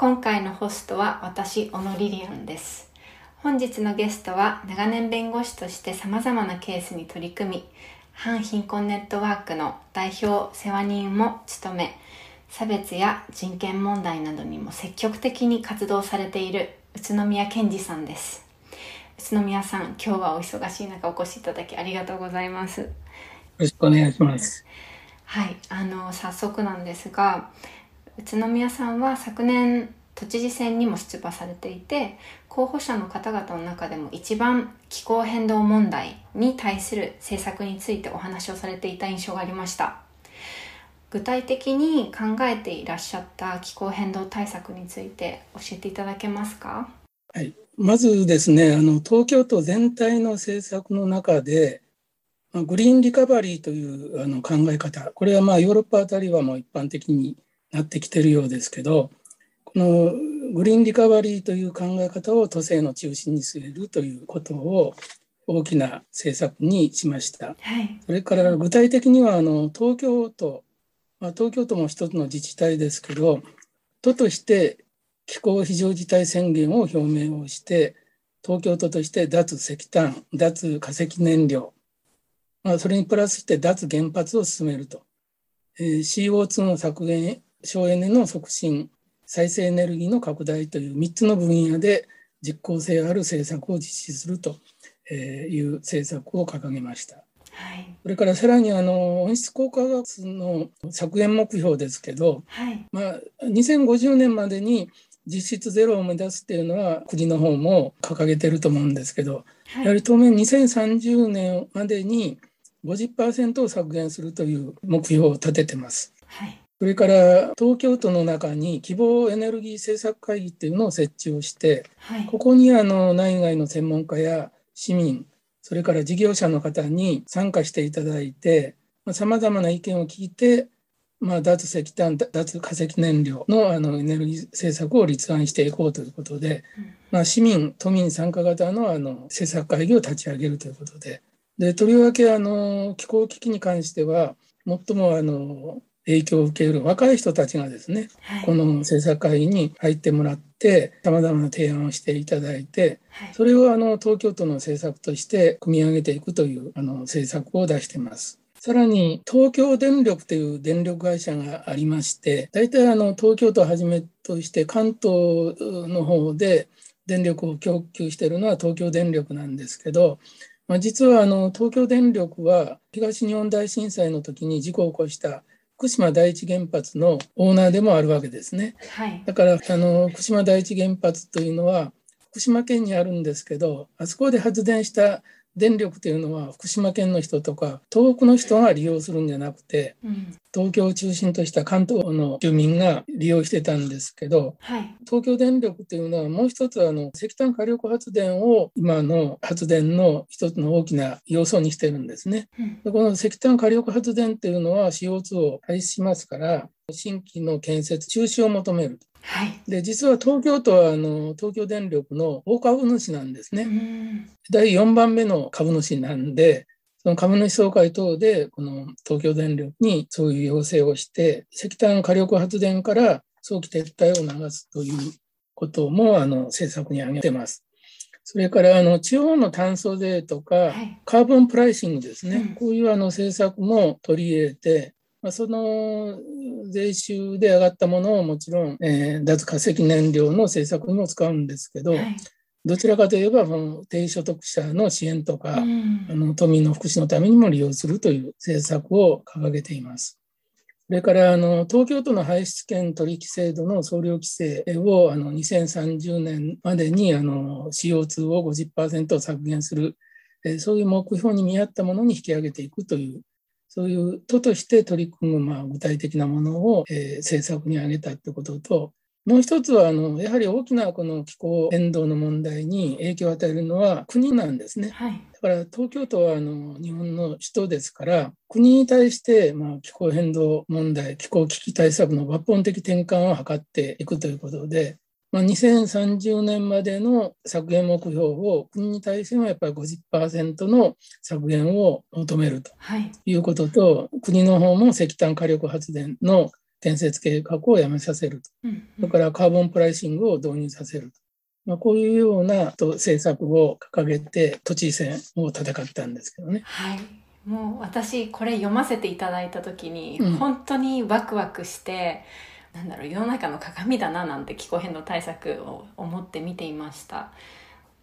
今回のホストは私小野リリアンです。本日のゲストは長年弁護士として様々なケースに取り組み反貧困ネットワークの代表世話人も務め差別や人権問題などにも積極的に活動されている宇都宮健二さんです。宇都宮さん今日はお忙しい中お越しいただきありがとうございます。よろしくお願いします。はいあの早速なんですが宇都宮さんは昨年都知事選にも出馬されていて候補者の方々の中でも一番気候変動問題に対する政策についてお話をされていた印象がありました。具体的に考えていらっしゃった気候変動対策について教えていただけますか？はい、まずですねあの東京都全体の政策の中でグリーンリカバリーというあの考え方。これはまあヨーロッパあたりはもう一般的になってきてるようですけどこのグリーンリカバリーという考え方を都政の中心に据えるということを大きな政策にしました。はい、それから具体的にはあの東京都、まあ、東京都も一つの自治体ですけど都として気候非常事態宣言を表明をして東京都として脱石炭脱化石燃料、まあ、それにプラスして脱原発を進めると、えー、CO2 の削減省エネの促進再生エネルギーの拡大という3つの分野で実効性ある政策を実施するという政策を掲げました。はい、それからさらにあの温室効果ガスの削減目標ですけど、はい、まあ、2050年までに実質ゼロを目指すっていうのは国の方も掲げてると思うんですけど、はい、やはり当面2030年までに50%を削減するという目標を立ててます。はいそれから東京都の中に希望エネルギー政策会議っていうのを設置をして、はい、ここにあの内外の専門家や市民、それから事業者の方に参加していただいて、さまざ、まな意見を聞いて、まあ、脱石炭、脱化石燃料のあのエネルギー政策を立案していこうということで、うん、まあ、市民、都民参加型のあの政策会議を立ち上げるということで、でとりわけあの気候危機に関しては、最もあの影響を受ける若い人たちがですね、はい、この政策会議に入ってもらってさまざまな提案をしていただいて、はい、それをあの東京都の政策として組み上げていくというあの政策を出しています。さらに東京電力という電力会社がありまして、大体あの東京都をはじめとして関東の方で電力を供給しているのは東京電力なんですけど、まあ、実はあの東京電力は東日本大震災の時に事故を起こした福島第一原発のオーナーでもあるわけですね。はい、だからあの福島第一原発というのは福島県にあるんですけどあそこで発電した電力というのは福島県の人とか東北の人が利用するんじゃなくて、うん、東京を中心とした関東の住民が利用してたんですけど、はい、東京電力というのはもう一つあの石炭火力発電を今の発電の一つの大きな要素にしてるんですね。うん、でこの石炭火力発電っていうのは CO2 を排出しますから新規の建設中止を求める。はい、で実は東京都はあの東京電力の大株主なんですね。第4番目の株主なんでその株主総会等でこの東京電力にそういう要請をして石炭火力発電から早期撤退を流すということもあの政策に挙げてます。それからあの地方の炭素税とか、カーボンプライシングですね、うん、こういうあの政策も取り入れて、まあ、その税収で上がったものをもちろん、えー、脱化石燃料の政策にも使うんですけど、はいどちらかといえば、低所得者の支援とか、うん、あの都民の福祉のためにも利用するという政策を掲げています。それからあの東京都の排出権取引制度の総量規制をあの2030年までにあの CO2 を50%削減する、えそういう目標に見合ったものに引き上げていくという、そういう都として取り組むまあ具体的なものを、え政策に挙げたということと、もう一つはあのやはり大きなこの気候変動の問題に影響を与えるのは国なんですね。はい、だから東京都はあの日本の首都ですから国に対してまあ気候変動問題気候危機対策の抜本的転換を図っていくということでまあ、2030年までの削減目標を国に対してはやっぱり50%の削減を求めるとい。うことと、はい、国の方も石炭火力発電の建設計画をやめさせると、うんうん、それからカーボンプライシングを導入させると。まあ、こういうような政策を掲げて都知事選を戦ったんですけどね。はい。もう私これ読ませていただいた時に本当にワクワクして、なんだろう世の中の鏡だななんて気候変動対策を思って見ていました。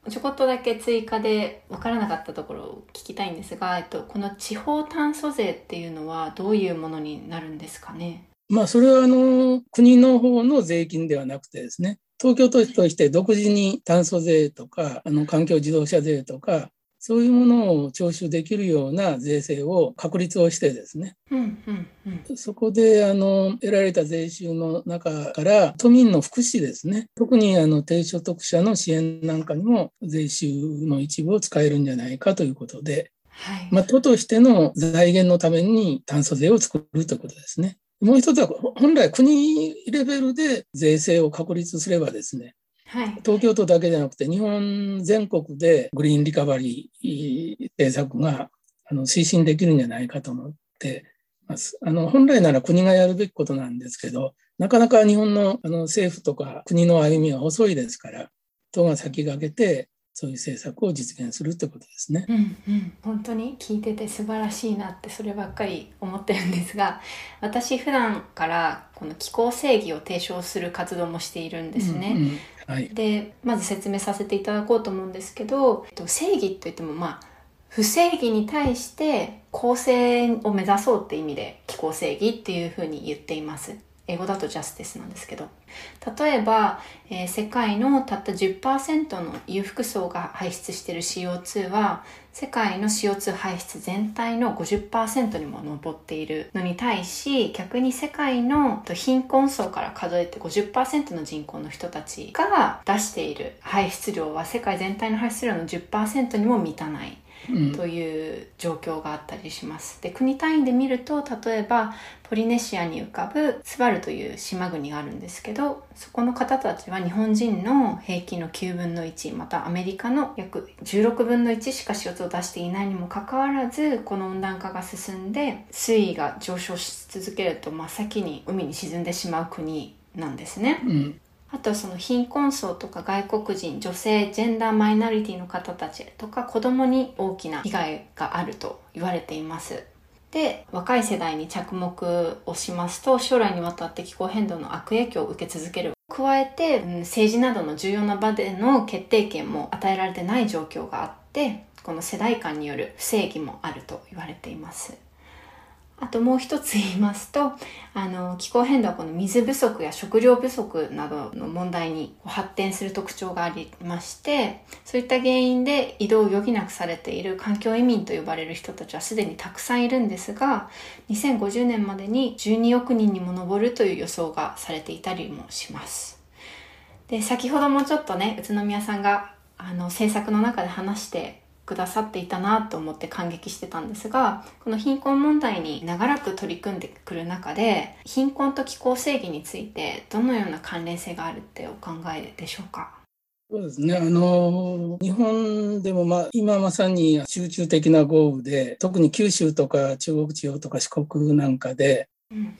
ちょこっとだけ追加で分からなかったところを聞きたいんですが、えっと、この地方炭素税っていうのはどういうものになるんですかね？まあそれはあの国の方の税金ではなくてですね東京都として独自に炭素税とかあの環境自動車税とかそういうものを徴収できるような税制を確立をしてですね、うんうんうん、そこであの得られた税収の中から都民の福祉ですね。特にあの低所得者の支援なんかにも税収の一部を使えるんじゃないかということで、はい。まあ、都としての財源のために炭素税を作るということですね。もう一つは本来国レベルで税制を確立すればですねはい、東京都だけじゃなくて日本全国でグリーンリカバリー政策があの推進できるんじゃないかと思ってます。あの本来なら国がやるべきことなんですけどなかなか日本のあの政府とか国の歩みは遅いですから党が先駆けてそういう政策を実現するってことですね。うんうん、本当に聞いてて素晴らしいなってそればっかり思ってるんですが私普段からこの気候正義を提唱する活動もしているんですね。うんうんはい、でまず説明させていただこうと思うんですけどえっと正義といってもまあ不正義に対して公正を目指そうって意味で気候正義っていうふうに言っています。英語だとジャスティスなんですけど例えば、えー、世界のたった10%の裕福層が排出している CO2 は世界の CO2 排出全体の50%にも上っているのに対し逆に世界の貧困層から数えて50%の人口の人たちが出している排出量は世界全体の排出量の10%にも満たない。という状況があったりします。で国単位で見ると例えばポリネシアに浮かぶスバルという島国があるんですけどそこの方たちは日本人の平均の9分の1またアメリカの約16分の1しか CO2 を出していないにもかかわらずこの温暖化が進んで水位が上昇し続けると真っ先に海に沈んでしまう国なんですね。うんあとはその貧困層とか外国人、女性、ジェンダーマイノリティの方たちとか子供に大きな被害があると言われています。で、若い世代に着目をしますと、将来にわたって気候変動の悪影響を受け続ける。加えて、政治などの重要な場での決定権も与えられてない状況があって、この世代間による不正義もあると言われています。あともう一つ言いますと、あの、気候変動はこの水不足や食料不足などの問題に発展する特徴がありまして、そういった原因で移動を余儀なくされている環境移民と呼ばれる人たちはすでにたくさんいるんですが、2050年までに12億人にも上るという予想がされていたりもします。で、先ほどもちょっとね、宇都宮さんがあの政策の中で話してくださっていたなと思って感激してたんですがこの貧困問題に長らく取り組んでくる中で貧困と気候正義についてどのような関連性があるってお考えでしょうか？そうですね。あの、日本でも、まあ、今まさに集中的な豪雨で、特に九州とか中国地方とか四国なんかで、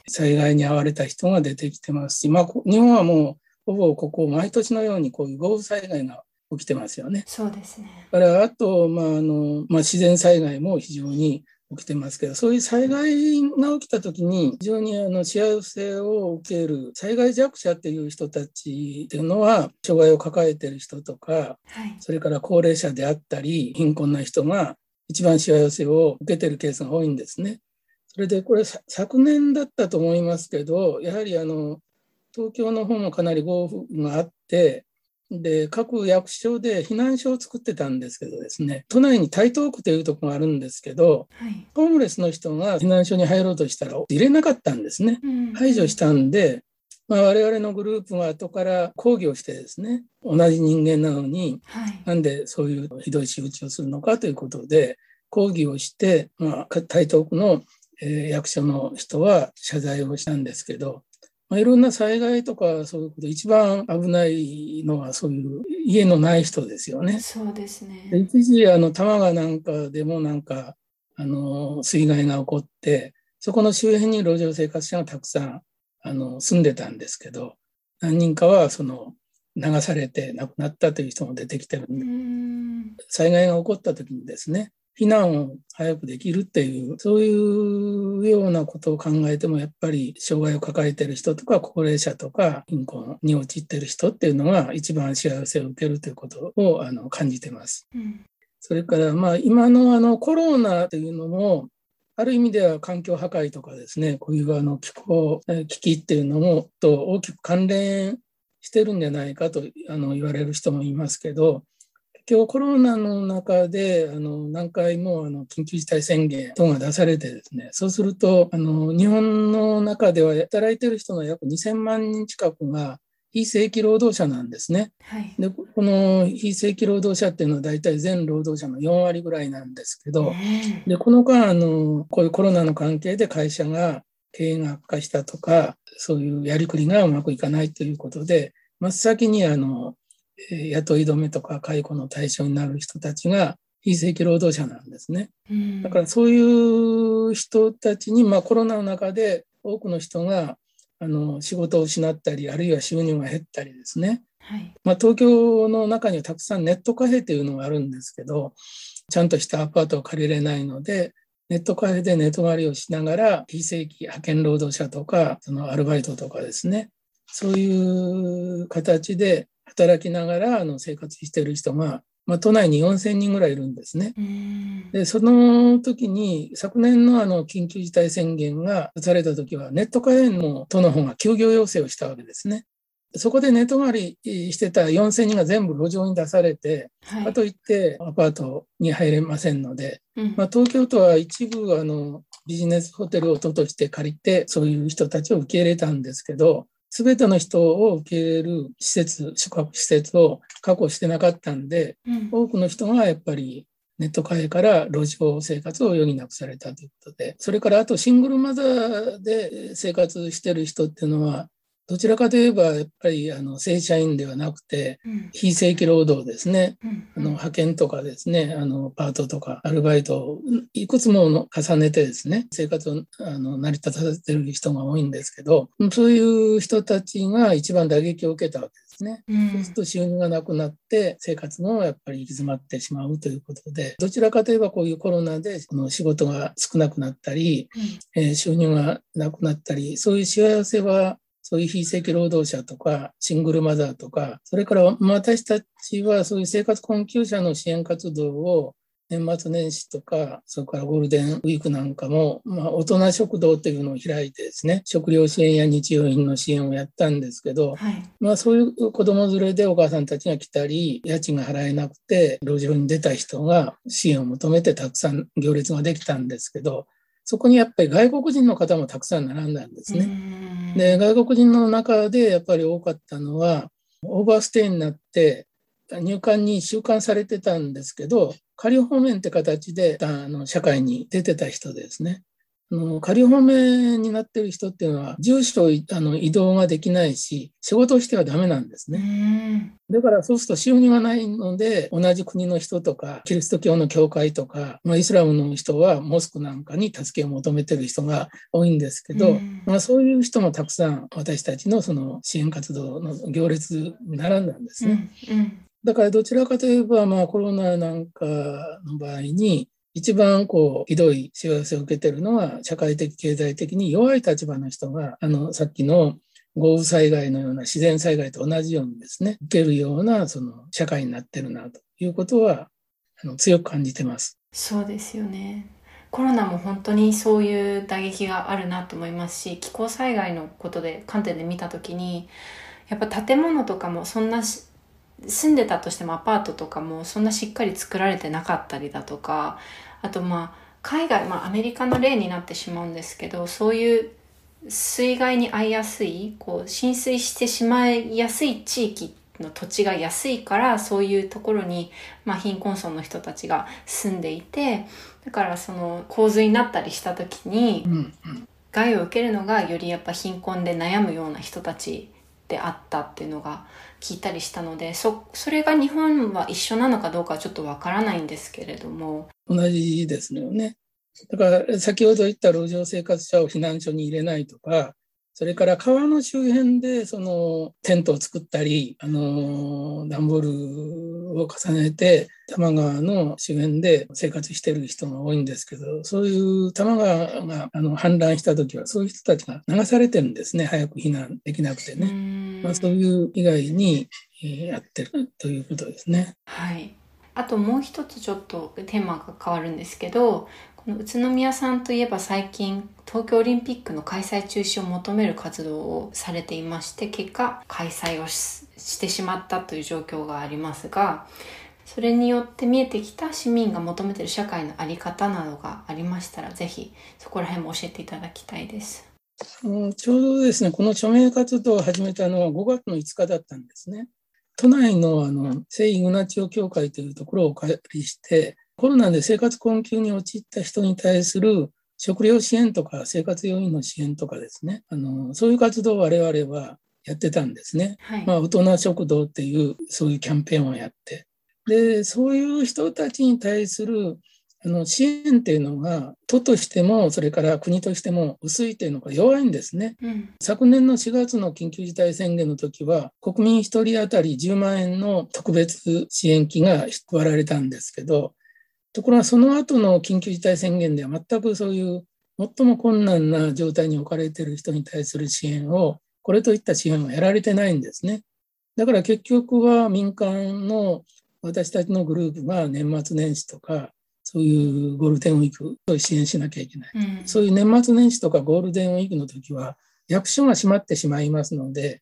災害に遭われた人が出てきてますし、まあ、日本はもう、ほぼここ、毎年のようにこういう豪雨災害が起きてますよね。そうですね。からあと、まああのまあ、自然災害も非常に起きてますけど、そういう災害が起きたときに、非常にあの幸せを受ける災害弱者っていう人たちっていうのは、障害を抱えてる人とか、はい、それから高齢者であったり、貧困な人が一番幸せを受けてるケースが多いんですね。それでこれ昨年だったと思いますけど、やはりあの東京の方もかなり豪雨があって、で、各役所で避難所を作ってたんですけどですね、都内に台東区というところがあるんですけど、はい、ホームレスの人が避難所に入ろうとしたら入れなかったんですね。排除したんで、まあ、我々のグループが後から抗議をしてですね、同じ人間なのに、はい、なんでそういうひどい仕打ちをするのかということで、抗議をして、まあ、台東区の、えー、役所の人は謝罪をしたんですけど、まあ、いろんな災害とかそういうこと一番危ないのはそういう家のない人ですよね。そうですね。一時あの多摩川なんかでもなんかあの水害が起こってそこの周辺に路上生活者がたくさんあの住んでたんですけど何人かはその流されて亡くなったという人も出てきてるんで災害が起こった時にですね避難を早くできるっていう、そういうようなことを考えても、やっぱり障害を抱えている人とか、高齢者とか、貧困に陥っている人っていうのが一番幸せを受けるということをあの感じてます。うん、それから、まあ、今のあのコロナというのも、ある意味では環境破壊とかですね、こういうあの気候危機っていうのもと大きく関連してるんじゃないかとあの言われる人もいますけど、今日コロナの中であの何回もあの緊急事態宣言等が出されてですね、そうするとあの日本の中では働いてる人の約2000万人近くが非正規労働者なんですね。はい、でこの非正規労働者っていうのは大体全労働者の4割ぐらいなんですけど、でこの間あのこういうコロナの関係で会社が経営が悪化したとかそういうやりくりがうまくいかないということで真っ先にあの雇い止めとか解雇の対象になる人たちが非正規労働者なんですね。だからそういう人たちに、まあ、コロナの中で多くの人があの仕事を失ったりあるいは収入が減ったりですね、はい。まあ、東京の中にはたくさんネットカフェというのがあるんですけどちゃんとしたアパートを借りれないのでネットカフェで寝泊まりをしながら非正規派遣労働者とかそのアルバイトとかですね。そういう形で働きながらあの生活している人が、まあ、都内に4000人ぐらいいるんですね。でその時に昨年のあの緊急事態宣言が出された時はネットカフェの都の方が休業要請をしたわけですね。そこで寝泊まりしてた4000人が全部路上に出されて、はい、かといってアパートに入れませんので、うん、まあ、東京都は一部あのビジネスホテルを都として借りてそういう人たちを受け入れたんですけどすべての人を受け入れる施設、宿泊施設を確保してなかったんで、うん、多くの人がやっぱりネットカフェから路上生活を余儀なくされたということで、それからあとシングルマザーで生活してる人っていうのは、どちらかといえばやっぱりあの正社員ではなくて、非正規労働ですね、あの派遣とかですねあのパートとかアルバイトをいくつも重ねてですね生活をあの成り立たせてる人が多いんですけどそういう人たちが一番打撃を受けたわけですね。そうすると収入がなくなって生活もやっぱり行き詰まってしまうということでどちらかといえばこういうコロナでの仕事が少なくなったり、えー、収入がなくなったりそういう幸せはそういう非正規労働者とか、シングルマザーとか、それから私たちはそういう生活困窮者の支援活動を年末年始とか、それからゴールデンウィークなんかも、まあ、大人食堂というのを開いてですね、食料支援や日用品の支援をやったんですけど、はい、まあそういう子供連れでお母さんたちが来たり、家賃が払えなくて、路上に出た人が支援を求めてたくさん行列ができたんですけど、そこにやっぱり外国人の方もたくさん並んだんですね。で、外国人の中でやっぱり多かったのは、オーバーステイになって入管に収監されてたんですけど、仮放免って形であの社会に出てた人ですね。あの仮放免になってる人っていうのは、住所あの移動ができないし、仕事をしてはダメなんですね。だからそうすると収入がないので、同じ国の人とか、キリスト教の教会とか、まあ、イスラムの人はモスクなんかに助けを求めてる人が多いんですけど、まあ、そういう人もたくさん私たちのその支援活動の行列に並んだんですね。うんうんだからどちらかといえば、まあ、コロナなんかの場合に、一番こうひどい幸せを受けてるのは社会的経済的に弱い立場の人があのさっきの豪雨災害のような自然災害と同じようにですね受けるようなその社会になってるなということはあの強く感じてます。そうですよねコロナも本当にそういう打撃があるなと思いますし気候災害のことで観点で見た時にやっぱ建物とかもそんな住んでたとしてもアパートとかもそんなしっかり作られてなかったりだとかあとまあ海外、まあ、アメリカの例になってしまうんですけどそういう水害に遭いやすいこう浸水してしまいやすい地域の土地が安いからそういうところに、まあ、貧困層の人たちが住んでいてだからその洪水になったりした時に、うんうん。害を受けるのがよりやっぱ貧困で悩むような人たちであったっていうのが聞いたりしたのでそそれが日本は一緒なのかどうかはちょっとわからないんですけれども同じですよね。だから先ほど言った路上生活者を避難所に入れないとか、それから川の周辺でそのテントを作ったり、あの段ボールを重ねて多摩川の周辺で生活している人が多いんですけど、そういう多摩川があの氾濫した時はそういう人たちが流されてるんですね、早く避難できなくてね。まあ、そういう以外に、えーやってるということですね。はいあともう一つちょっとテーマが変わるんですけどこの宇都宮さんといえば最近東京オリンピックの開催中止を求める活動をされていまして結果開催をししてしまったという状況がありますがそれによって見えてきた市民が求めている社会の在り方などがありましたらぜひそこら辺も教えていただきたいです。うんちょうどですね、この署名活動を始めたのは5月の5日だったんですね。都内のあの聖イグナチオ教会というところをお借りして、コロナで生活困窮に陥った人に対する食料支援とか生活要員の支援とかですね、あのそういう活動を我々はやってたんですね。はい、まあ、大人食堂っていうそういうキャンペーンをやって。で、そういう人たちに対するあの支援っていうのが、都としても、それから国としても薄いというのが弱いんですね。うん昨年の4月の緊急事態宣言の時は、国民1人当たり10万円の特別支援金が配られたんですけど、ところがその後の緊急事態宣言では全くそういう最も困難な状態に置かれている人に対する支援を、これといった支援をやられてないんですね。だから結局は民間の私たちのグループが年末年始とか、そういうゴールデンウィークを支援しなきゃいけない。うんそういう年末年始とかゴールデンウィークの時は、役所が閉まってしまいますので、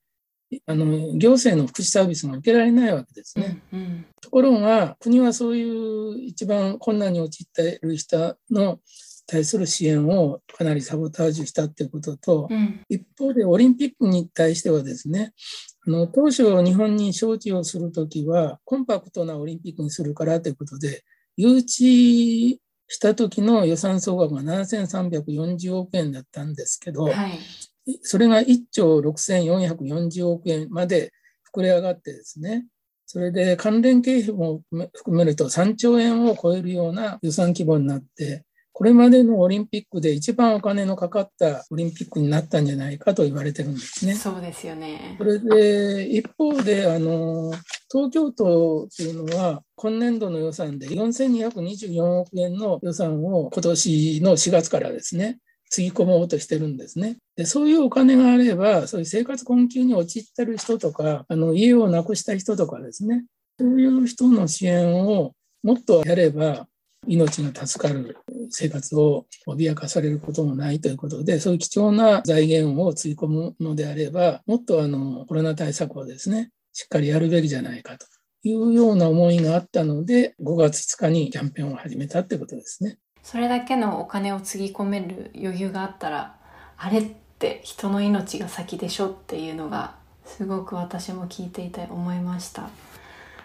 あの行政の福祉サービスが受けられないわけですね。うんうんところが、国はそういう一番困難に陥っている人の対する支援をかなりサボタージュしたということと、うん一方でオリンピックに対してはですね、あの当初日本に招致をするときは、コンパクトなオリンピックにするからということで、誘致した時の予算総額が7340億円だったんですけど、はい。それが1兆6440億円まで膨れ上がってですね、それで関連経費も含めると3兆円を超えるような予算規模になって、これまでのオリンピックで一番お金のかかったオリンピックになったんじゃないかと言われてるんですね。そうですよねそ。れで、一方で、あの、東京都っていうのは、今年度の予算で4224億円の予算を今年の4月からですね、つぎ込もうとしてるんですね。で、そういうお金があれば、そういう生活困窮に陥ってる人とか、あの、家をなくした人とかですね、そういう人の支援をもっとやれば、命が助かる生活を脅かされることもないということで、そういう貴重な財源をつぎ込むのであれば、もっとあのコロナ対策をですね、しっかりやるべきじゃないかというような思いがあったので、5月5日にキャンペーンを始めたということですね。それだけのお金をつぎ込める余裕があったらあれって人の命が先でしょっていうのがすごく私も聞いていて思いました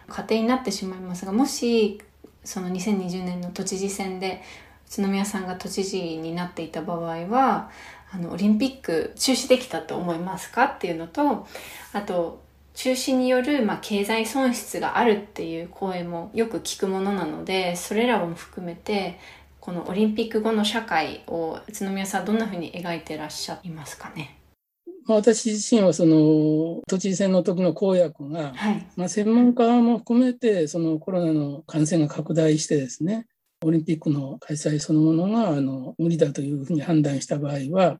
家庭になってしまいますがもしその2020年の都知事選で宇都宮さんが都知事になっていた場合はあのオリンピック中止できたと思いますかっていうのとあと中止による、まあ、経済損失があるっていう声もよく聞くものなのでそれらも含めてこのオリンピック後の社会を宇都宮さんどんなふうに描いてらっしゃいますかね？まあ、私自身はその都知事選の時の公約が、はい。まあ、専門家も含めてそのコロナの感染が拡大してですねオリンピックの開催そのものがあの無理だというふうに判断した場合は、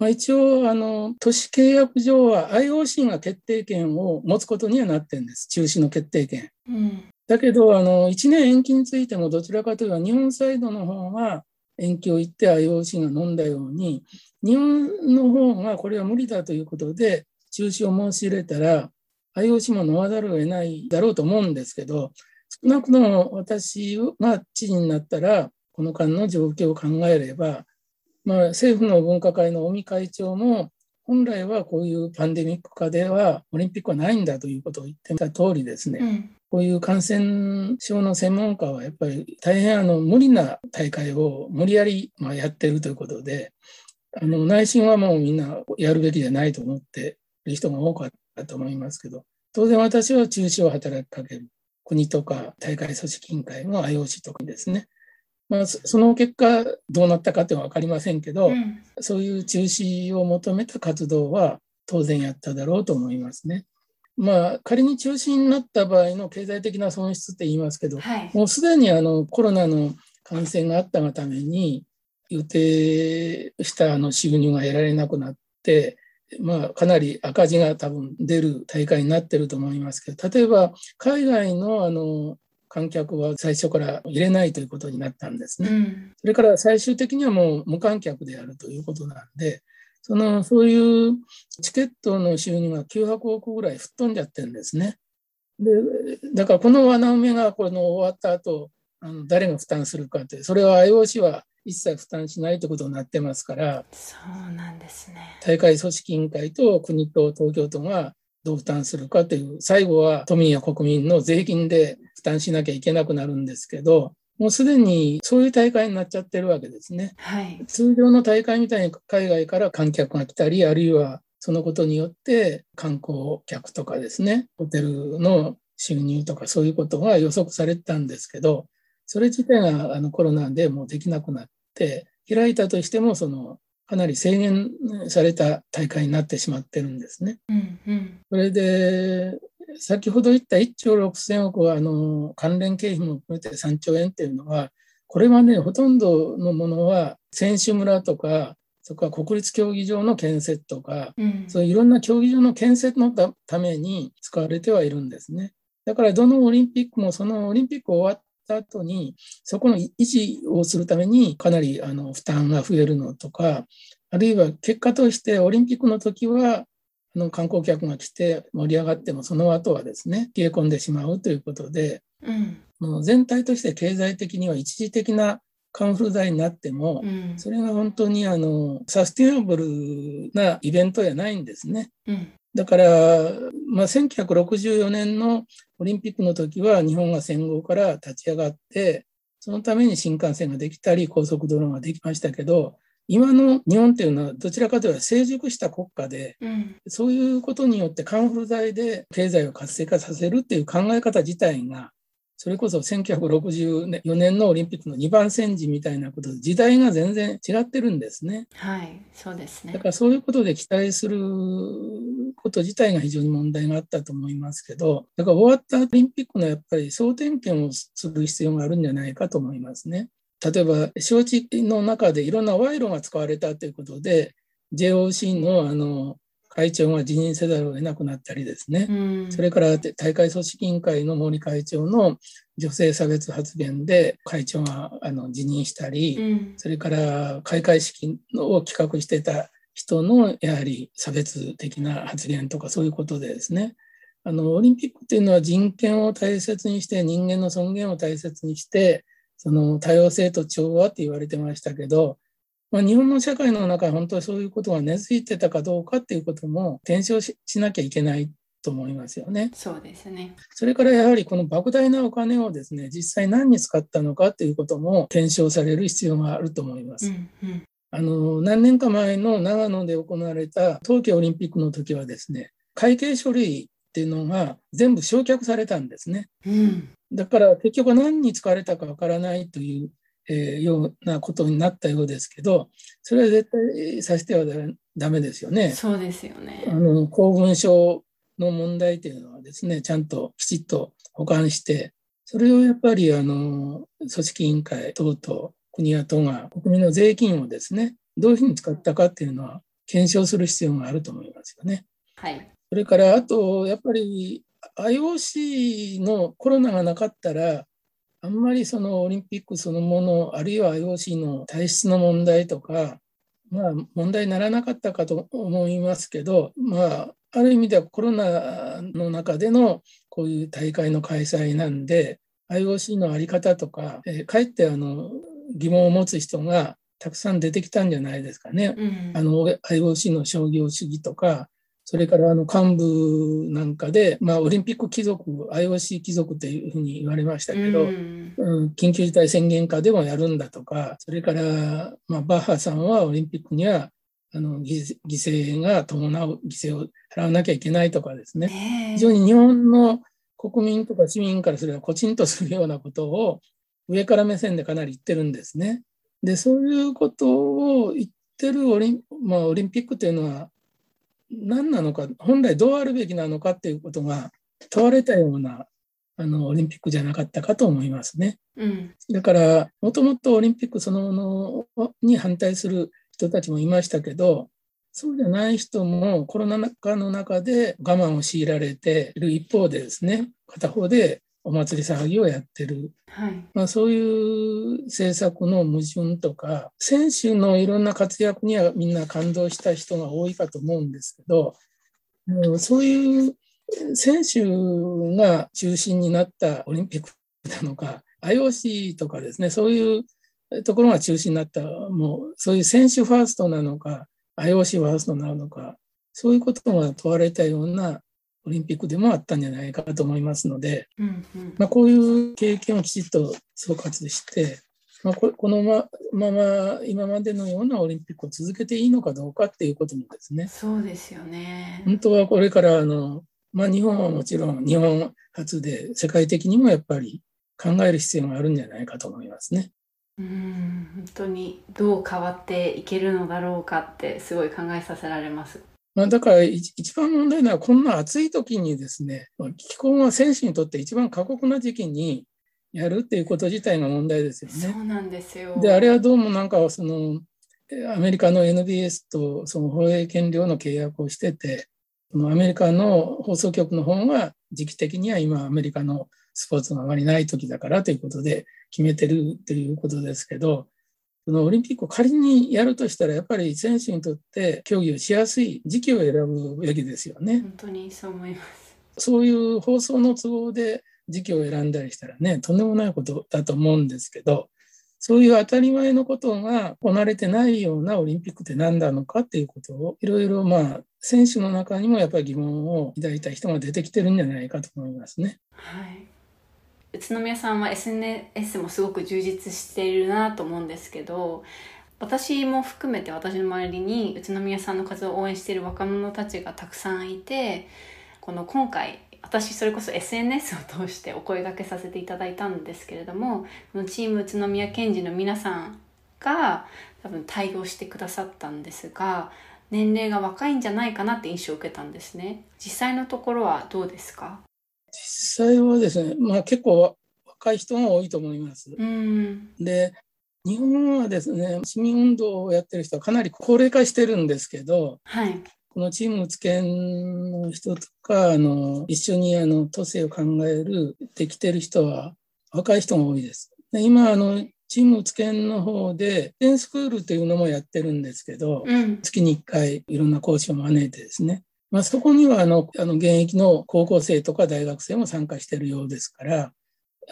まあ、一応あの都市契約上は IOC が決定権を持つことにはなってるんです。中止の決定権。うん。だけどあの1年延期についてもどちらかというと日本サイドの方が延期を言って IOC が飲んだように日本の方がこれは無理だということで中止を申し入れたら IOC も飲まざるを得ないだろうと思うんですけど少なくとも私が知事になったらこの間の状況を考えればまあ、政府の分科会の尾身会長も、本来はこういうパンデミック下ではオリンピックはないんだということを言ってた通りですね、うん、こういう感染症の専門家はやっぱり大変あの無理な大会を無理やりまあやってるということで、あの内心はもうみんなやるべきじゃないと思っている人が多かったと思いますけど、当然私は中止を働きかける。国とか大会組織委員会の IOC とかですね。まあ、その結果どうなったかっては分かりませんけど、うん、そういう中止を求めた活動は当然やっただろうと思いますね。まあ、仮に中止になった場合の経済的な損失って言いますけど、はい、もうすでにあのコロナの感染があったがために予定したあの収入が得られなくなって、まあ、かなり赤字が多分出る大会になってると思いますけど、例えば海外のあの観客は最初から入れないということになったんですね。うん、それから最終的にはもう無観客であるということなんで、そのそういうチケットの収入が900億ぐらい吹っ飛んじゃってるんですね。でだからこの穴埋めがこの終わった後あの誰が負担するかって、それは IOC は一切負担しないということになってますから、そうなんですね。大会組織委員会と国と東京都がどう負担するかという、最後は都民や国民の税金で負担しなきゃいけなくなるんですけど、もうすでにそういう大会になっちゃってるわけですね。はい、通常の大会みたいに海外から観客が来たり、あるいはそのことによって観光客とかですね、ホテルの収入とかそういうことが予測されてたんですけど、それ自体があのコロナでもうできなくなって、開いたとしてもそのかなり制限された大会になってしまってるんですね。うんうん、それで先ほど言った1兆6000億はあの関連経費も含めて3兆円っていうのはこれはねほとんどのものは選手村とかそこは国立競技場の建設とか、うん、そういういろんな競技場の建設のために使われてはいるんですね。だからどのオリンピックもそのオリンピック終わった後に、そこの維持をするためにかなりあの負担が増えるのとか、あるいは結果としてオリンピックの時は、あの観光客が来て盛り上がっても、その後はですね、冷え込んでしまうということで、うん、もう全体として経済的には一時的なカンフル剤になっても、うん、それが本当にあのサスティナブルなイベントじゃないんですね。うん、だから、まあ、1964年のオリンピックの時は日本が戦後から立ち上がって、そのために新幹線ができたり高速道路ができましたけど、今の日本っていうのはどちらかというと成熟した国家で、うん、そういうことによってカンフル剤で経済を活性化させるっていう考え方自体がそれこそ1964年のオリンピックの2番戦時みたいなことで時代が全然違ってるんですね。はい、そうですね。だからそういうことで期待すること自体が非常に問題があったと思いますけど、だから終わったオリンピックのやっぱり総点検をする必要があるんじゃないかと思いますね。例えば、招致の中でいろんな賄賂が使われたということで、JOC のあの会長が辞任せざるを得なくなったりですね、うん、それから大会組織委員会の森会長の女性差別発言で会長があの辞任したり、うん、それから開会式を企画してた人のやはり差別的な発言とかそういうことでですね。あのオリンピックっていうのは人権を大切にして人間の尊厳を大切にしてその多様性と調和って言われてましたけどまあ、日本の社会の中に本当にそういうことが根付いてたかどうかっていうことも検証しなきゃいけないと思いますよね。そうですね。それからやはりこの莫大なお金をですね、実際何に使ったのかっていうことも検証される必要があると思います。うんうんあの何年か前の長野で行われた冬季オリンピックの時はですね会計書類っていうのが全部焼却されたんですね、うん、だから結局何に使われたかわからないというえー、ようなことになったようですけど、それは絶対させてはだめですよね。そうですよね。あの公文書の問題というのはですね、ちゃんときちっと保管して、それをやっぱりあの組織委員会等々、国や都が国民の税金をですね、どういうふうに使ったかっていうのは検証する必要があると思いますよね。はい。それからあと、やっぱり IOC のコロナがなかったら、あんまりそのオリンピックそのもの、あるいは IOC の体質の問題とか、まあ、問題にならなかったかと思いますけど、まあ、ある意味ではコロナの中でのこういう大会の開催なんで、IOC の在り方とか、えー、かえってあの疑問を持つ人がたくさん出てきたんじゃないですかね。うんあの IOC の商業主義とか、それからあの幹部なんかで、まあ、オリンピック貴族、IOC 貴族というふうに言われましたけど、うん。うん緊急事態宣言下でもやるんだとか、それから、まあ、バッハさんはオリンピックにはあの犠犠牲が伴う犠牲を払わなきゃいけないとかですね、非常に日本の国民とか市民からすれば、こちんとするようなことを上から目線でかなり言ってるんですね。で、そういうことを言ってるオリン,、まあ、オリンピックというのは何なのか、本来どうあるべきなのかっていうことが問われたようなあのオリンピックじゃなかったかと思いますね。うんだから、もともとオリンピックそのものに反対する人たちもいましたけど、そうじゃない人もコロナ禍の中で我慢を強いられている一方でですね、片方でお祭り騒ぎをやってる。はいまあ、そういう政策の矛盾とか、選手のいろんな活躍にはみんな感動した人が多いかと思うんですけど、うんそういう選手が中心になったオリンピックなのか、IOC とかですね、そういうところが中心になった、もうそういう選手ファーストなのか、IOC ファーストなのか、そういうことが問われたようなオリンピックでもあったんじゃないかと思いますので、うんうんまあ、こういう経験をきちっと総括して、まあ、ここのままま今までのようなオリンピックを続けていいのかどうかっていうこともですね、そうですよね。本当はこれからあの、まあ、日本はもちろん日本初で世界的にもやっぱり考える必要があるんじゃないかと思いますね。うん本当にどう変わっていけるのだろうかってすごい考えさせられます。まあ、だから一一番問題なのはこんな暑い時にですね気候が選手にとって一番過酷な時期にやるっていうこと自体が問題ですよね。そうなんですよ。で、あれはどうもなんかその、えアメリカの NBS とその放映権料の契約をしてて、そのアメリカの放送局の方が時期的には今アメリカのスポーツがあまりない時だからということで決めてるということですけど、そのオリンピックを仮にやるとしたら、やっぱり選手にとって競技をしやすい時期を選ぶべきですよね。本当にそう思います。そういう放送の都合で時期を選んだりしたらね、とんでもないことだと思うんですけど、そういう当たり前のことが行われてないようなオリンピックって何なのかっていうことを、いろいろまあ、選手の中にもやっぱり疑問を抱いた人が出てきてるんじゃないかと思いますね。はい。宇都宮さんは SNS もすごく充実しているなと思うんですけど、私も含めて私の周りに宇都宮さんの活動を応援している若者たちがたくさんいて、この今回私それこそ SNS を通してお声掛けさせていただいたんですけれどもこのチーム宇都宮県人の皆さんが多分対応してくださったんですが年齢が若いんじゃないかなって印象を受けたんですね。実際のところはどうですか？実際はですね、まあ結構若い人が多いと思います。うんで、日本はですね、市民運動をやってる人はかなり高齢化してるんですけど、はいこのチームつけんの人とか、あの、一緒にあの、都政を考える、できてる人は若い人が多いです。で今、あの、チームつけんの方で、ペンスクールというのもやってるんですけど、うん月に1回いろんな講師を招いてですね、まあ、そこにはあの、あの、現役の高校生とか大学生も参加しているようですから、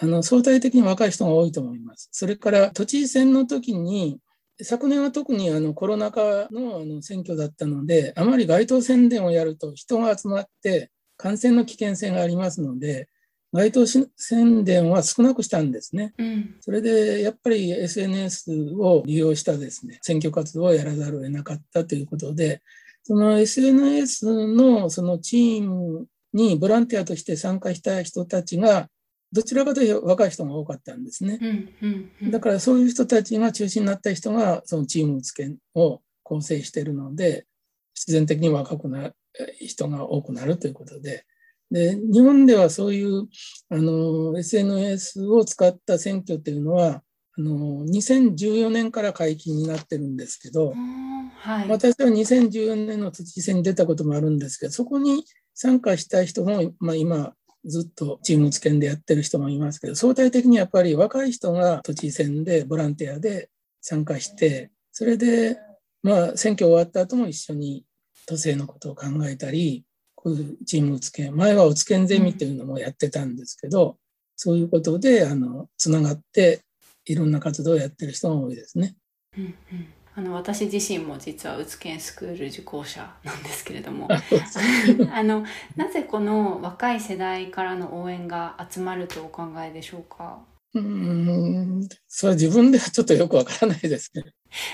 あの、相対的に若い人が多いと思います。それから、都知事選の時に、昨年は特にあのコロナ禍のあの選挙だったので、あまり街頭宣伝をやると人が集まって感染の危険性がありますので、街頭し宣伝は少なくしたんですね。うんそれでやっぱり SNS を利用したですね、選挙活動をやらざるを得なかったということで、その SNS のそのチームにボランティアとして参加した人たちが、どちらかというと若い人が多かったんですね。うんうんうんだからそういう人たちが中心になった人がそのチームつけを構成しているので、必然的に若くなる人が多くなるということで、で日本ではそういうあの SNS を使った選挙っていうのは、あの2014年から解禁になってるんですけどう、んはい。私は2014年の都知事選に出たこともあるんですけど、そこに参加した人も、まあ、今、ずっとチームつけんでやってる人もいますけど、相対的にやっぱり若い人が都知事選でボランティアで参加して、それで、まあ、選挙終わった後も一緒に都政のことを考えたり、こういうチームつけん、前はおつけんゼミっていうのもやってたんですけど、そういうことで、あの、つながって、いろんな活動をやってる人が多いですね。うんうんあの私自身も実はうつけんスクール受講者なんですけれども あのなぜこの若い世代からの応援が集まるとお考えでしょうか？うんそれは自分ではちょっとよくわからないですね。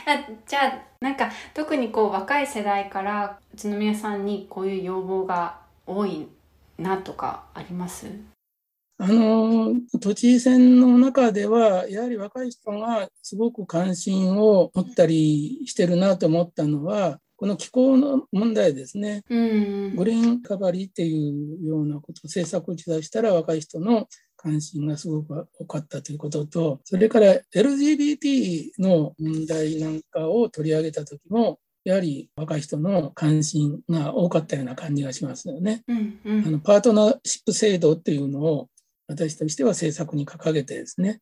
あじゃあなんか特にこう若い世代から宇都宮さんにこういう要望が多いなとかあります？あの都知事選の中ではやはり若い人がすごく関心を持ったりしてるなと思ったのはこの気候の問題ですね、うん、グリーンカバリーっていうようなこと政策を打ち出したら若い人の関心がすごく多かったということとそれから LGBT の問題なんかを取り上げた時もやはり若い人の関心が多かったような感じがしますよね。うんうん、あのパートナーシップ制度っていうのを私としては政策に掲げてですね、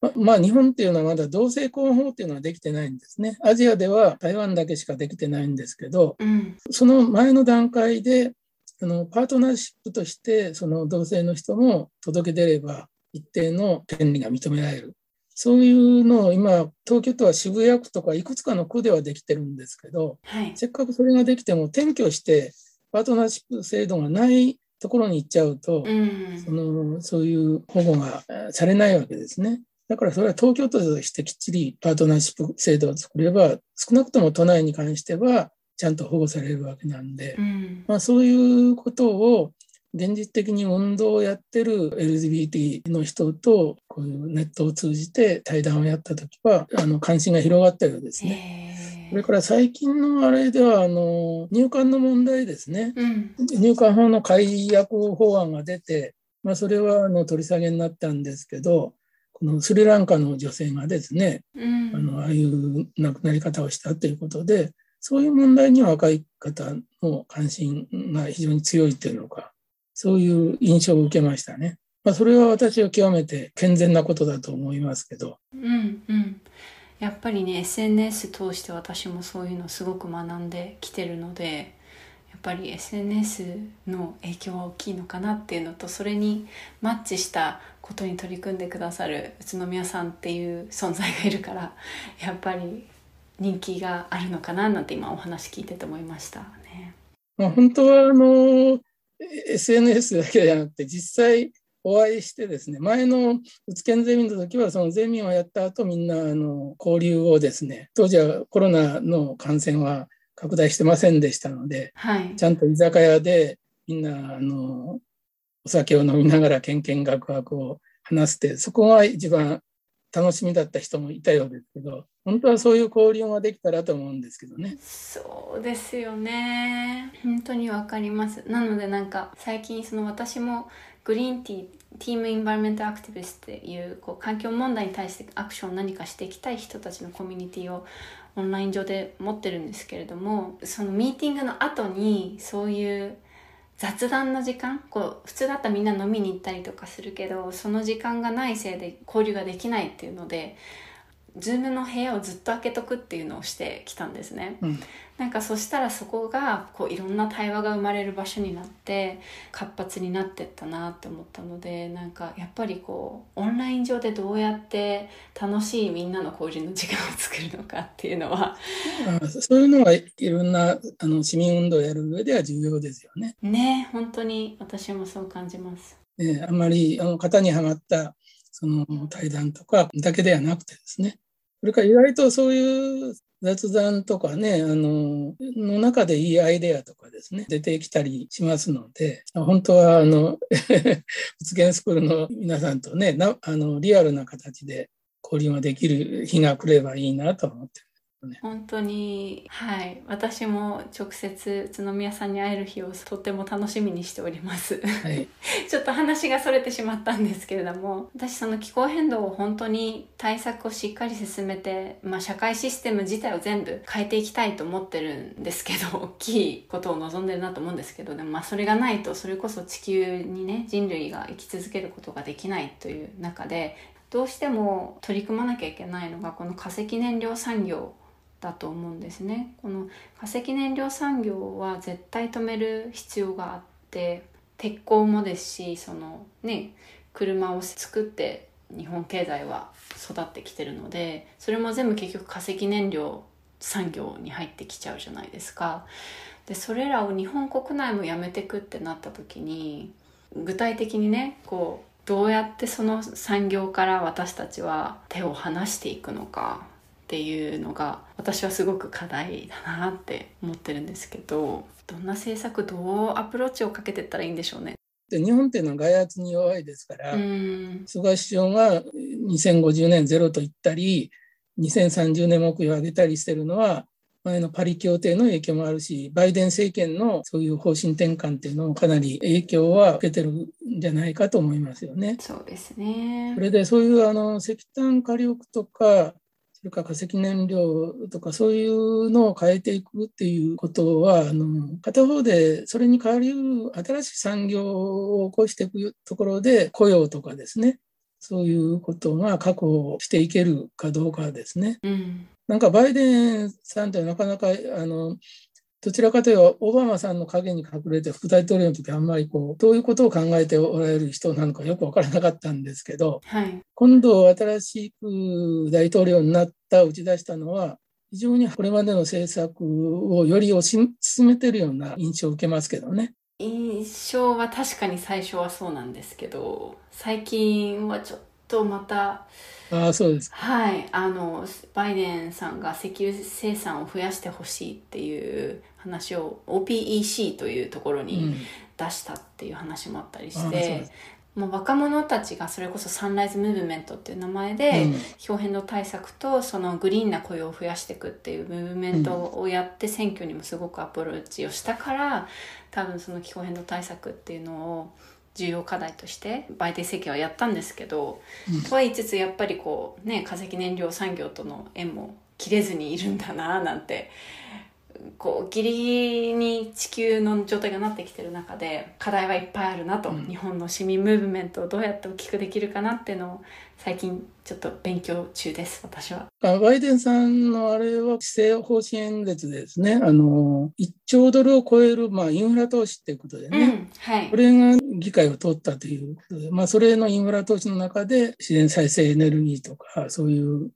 ままあ日本っていうのはまだ同性婚法っていうのはできてないんですね。アジアでは台湾だけしかできてないんですけど、うん、その前の段階であのパートナーシップとしてその同性の人も届け出れば一定の権利が認められる。そういうのを今、東京都は渋谷区とかいくつかの区ではできてるんですけど、はい、せっかくそれができても転居してパートナーシップ制度がないところに行っちゃうと、うん、そのそういう保護がされないわけですね。だからそれは東京都としてきっちりパートナーシップ制度を作れば、少なくとも都内に関してはちゃんと保護されるわけなんで、うん、まあ、そういうことを現実的に運動をやってる LGBT の人とこういうネットを通じて対談をやった時はあの関心が広がったようですね。それから最近のあれではあの入管の問題ですね、うん、入管法の改約法案が出て、まあ、それはあの取り下げになったんですけどこのスリランカの女性がですね、うん、あのああいう亡くなり方をしたということでそういう問題には若い方の関心が非常に強いというのかそういう印象を受けましたね。まあ、それは私は極めて健全なことだと思いますけど。うんうんやっぱりね SNS 通して私もそういうのすごく学んできてるのでやっぱり SNS の影響は大きいのかなっていうのとそれにマッチしたことに取り組んでくださる宇都宮さんっていう存在がいるから やっぱり人気があるのかななんて今お話聞いてて思いましたね。まあ、本当はあの SNS だけじゃなくて実際お会いしてですね前のうつけんゼミの時はそのゼミをやった後みんなあの交流をですね当時はコロナの感染は拡大してませんでしたので、はい、ちゃんと居酒屋でみんなあのお酒を飲みながらけんけんがくがくを話してそこが一番楽しみだった人もいたようですけど本当はそういう交流ができたらと思うんですけどね。そうですよね。本当にわかります。なのでなんか最近その私もGreen Tea Team Environment Activists っていうこう環境問題に対してアクションを何かしていきたい人たちのコミュニティをオンライン上で持ってるんですけれどもそのミーティングの後にそういう雑談の時間こう普通だったらみんな飲みに行ったりとかするけどその時間がないせいで交流ができないっていうので Zoom の部屋をずっと開けとくっていうのをしてきたんですね、うん、なんかそしたらそこがこういろんな対話が生まれる場所になって活発になってったなって思ったのでなんかやっぱりこうオンライン上でどうやって楽しいみんなの交流の時間を作るのかっていうのはそういうのはいろんなあの市民運動をやる上では重要ですよね。ね本当に私もそう感じます。ね、あんまりあの型にはまったその対談とかだけではなくてですね。それから意外とそういう雑談とかね、あの、の中でいいアイデアとかですね、出てきたりしますので、本当は、あの、発言スクールの皆さんとね、あのリアルな形で交流ができる日が来ればいいなと思ってね。本当に、はい。私も直接宇都宮さんに会える日をとっても楽しみにしております。はい、ちょっと話がそれてしまったんですけれども、私その気候変動を本当に対策をしっかり進めて、まあ社会システム自体を全部変えていきたいと思ってるんですけど、大きいことを望んでるなと思うんですけど、でもまあそれがないと、それこそ地球にね、人類が生き続けることができないという中で、どうしても取り組まなきゃいけないのがこの化石燃料産業だと思うんですねこの化石燃料産業は絶対止める必要があって鉄鋼もですしそのね車を作って日本経済は育ってきてるのでそれも全部結局化石燃料産業に入ってきちゃうじゃないですか。でそれらを日本国内もやめてくってなった時に具体的にねこうどうやってその産業から私たちは手を離していくのかっていうのが私はすごく課題だなって思ってるんですけどどんな政策どうアプローチをかけていったらいいんでしょうね。で日本っていうのは外圧に弱いですから、菅首相が2050年ゼロと言ったり2030年目標を上げたりしてるのは前のパリ協定の影響もあるし、バイデン政権のそういう方針転換っていうのもかなり影響は受けてるんじゃないかと思いますよね。そうですね。それでそういうあの石炭火力とか、それから化石燃料とかそういうのを変えていくっていうことは、あの片方でそれに代わり新しい産業を起こしていくところで雇用とかですね、そういうことが確保していけるかどうかですね。うん、なんかバイデンさんってなかなかあのどちらかというと、オバマさんの陰に隠れて副大統領の時あんまりこう、どういうことを考えておられる人なのかよくわからなかったんですけど、はい、今度新しく大統領になった打ち出したのは、非常にこれまでの政策をより推し進めてるような印象を受けますけどね。印象は確かに最初はそうなんですけど、最近はちょっとまた、あそうです。はい。あのバイデンさんが石油生産を増やしてほしいっていう話を OPEC というところに出したっていう話もあったりして、うん、もう若者たちがそれこそサンライズムーブメントっていう名前で、うん、気候変動対策とそのグリーンな雇用を増やしていくっていうムーブメントをやって選挙にもすごくアプローチをしたから多分その気候変動対策っていうのを重要課題としてバイデン政権はやったんですけど、うん、とは言いつつやっぱりこうね化石燃料産業との縁も切れずにいるんだななんてこうギリギリに地球の状態がなってきてる中で課題はいっぱいあるなと、うん、日本の市民ムーブメントをどうやって大きくできるかなっていうのを最近ちょっと勉強中です私は。バイデンさんのあれは施政方針演説でですね。あの1兆ドルを超える、まあ、インフラ投資っていうことでね、うん、はい、これが議会を通ったということで、まあ、それのインフラ投資の中で自然再生エネルギーとかそういう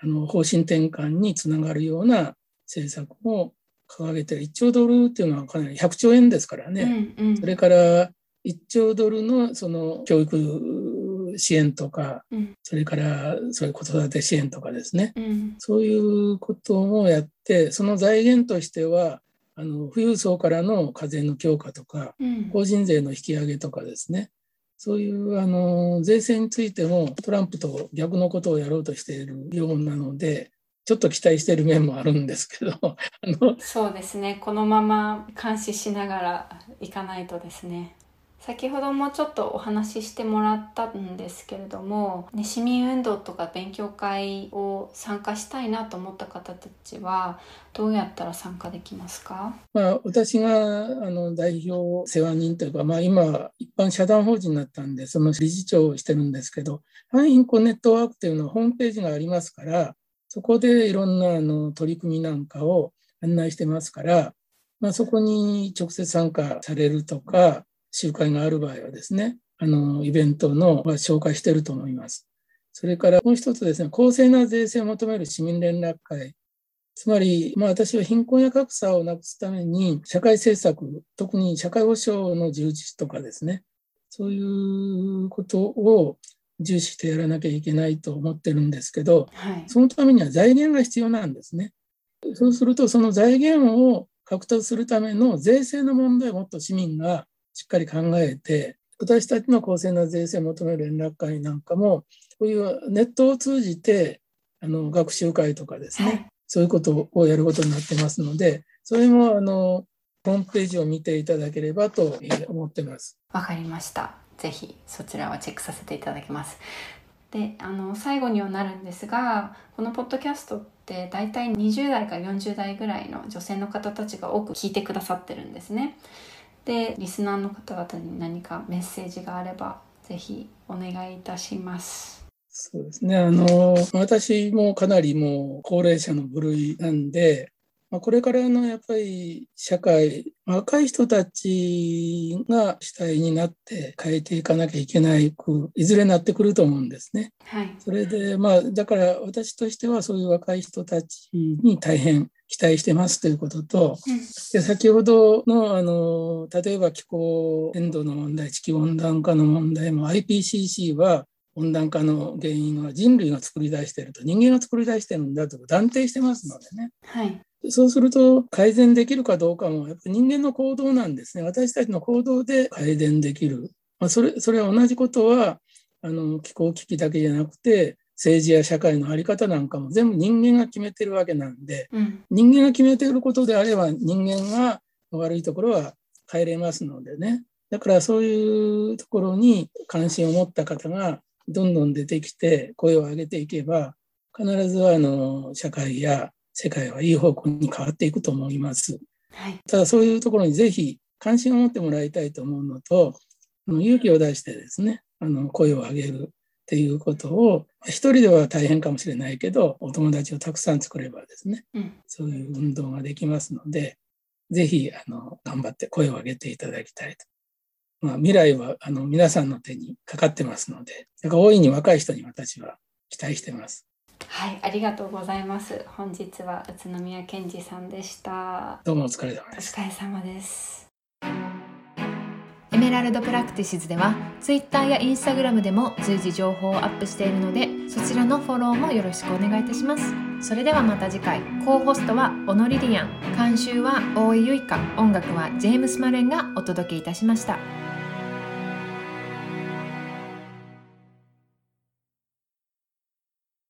あの方針転換につながるような政策を掲げてる。1兆ドルっていうのはかなり100兆円ですからね、うんうん、それから1兆ドルのその教育支援とか、うん、それからそういう子育て支援とかですね、うん、そういうこともやってその財源としてはあの富裕層からの課税の強化とか、うん、法人税の引き上げとかですね。そういうあの税制についてもトランプと逆のことをやろうとしているようなのでちょっと期待している面もあるんですけどあのそうですね。このまま監視しながらいかないとですね先ほどもちょっとお話ししてもらったんですけれども、ね、市民運動とか勉強会を参加したいなと思った方たちはどうやったら参加できますか、まあ、私があの代表世話人というか、まあ、今一般社団法人になったんでその理事長をしてるんですけど反貧困ネットワークというのはホームページがありますからそこでいろんなあの取り組みなんかを案内してますから、まあ、そこに直接参加されるとか、集会がある場合はですね、あの、イベントの紹介していると思います。それからもう一つですね、公正な税制を求める市民連絡会。つまり、まあ、私は貧困や格差をなくすために、社会政策、特に社会保障の充実とかですね、そういうことを重視してやらなきゃいけないと思ってるんですけど、はい、そのためには財源が必要なんですね。そうすると、その財源を獲得するための税制の問題をもっと市民がしっかり考えて、私たちの公正な税制を求める連絡会なんかも、こういうネットを通じて、あの学習会とかですね、はい、そういうことをやることになってますので、それもあのホームページを見ていただければと思ってます。わかりました。ぜひそちらはチェックさせていただきます。であの最後にはなるんですがこのポッドキャストって大体20代から40代ぐらいの女性の方たちが多く聞いてくださってるんですね。でリスナーの方々に何かメッセージがあればぜひお願いいたします。そうですねあの私もかなりもう高齢者の部類なんでまあ、これからのやっぱり社会、若い人たちが主体になって変えていかなきゃいけないく、いずれなってくると思うんですね。はい。それで、まあ、だから私としてはそういう若い人たちに大変期待してますということと、うん、で先ほどのあの例えば気候変動の問題地球温暖化の問題も IPCC は温暖化の原因は人類が作り出していると人間が作り出してるんだと断定してますのでね。はいそうすると改善できるかどうかもやっぱ人間の行動なんですね。私たちの行動で改善できる。まあ、それそれは同じことはあの気候危機だけじゃなくて政治や社会の在り方なんかも全部人間が決めてるわけなんで、うん、人間が決めていることであれば人間が悪いところは変えれますのでね。だからそういうところに関心を持った方がどんどん出てきて声を上げていけば必ずあの社会や世界はいい方向に変わっていくと思います。はい、ただそういうところにぜひ関心を持ってもらいたいと思うのと、勇気を出してですね、あの声を上げるっていうことを、一人では大変かもしれないけど、お友達をたくさん作ればですね、うん、そういう運動ができますので、ぜひあの頑張って声を上げていただきたいと。まあ、未来はあの皆さんの手にかかってますので、だから大いに若い人に私は期待してます。はい、ありがとうございます。本日は宇都宮健二さんでした。どうもお疲れ様です。お疲れ様です。 Emerald Practices では Twitter や Instagram でも随時情報をアップしているのでそちらのフォローもよろしくお願いいたしますそれではまた次回 co-host は小野リリアン監修は大井ゆいか音楽はジェームス・マレンがお届けいたしました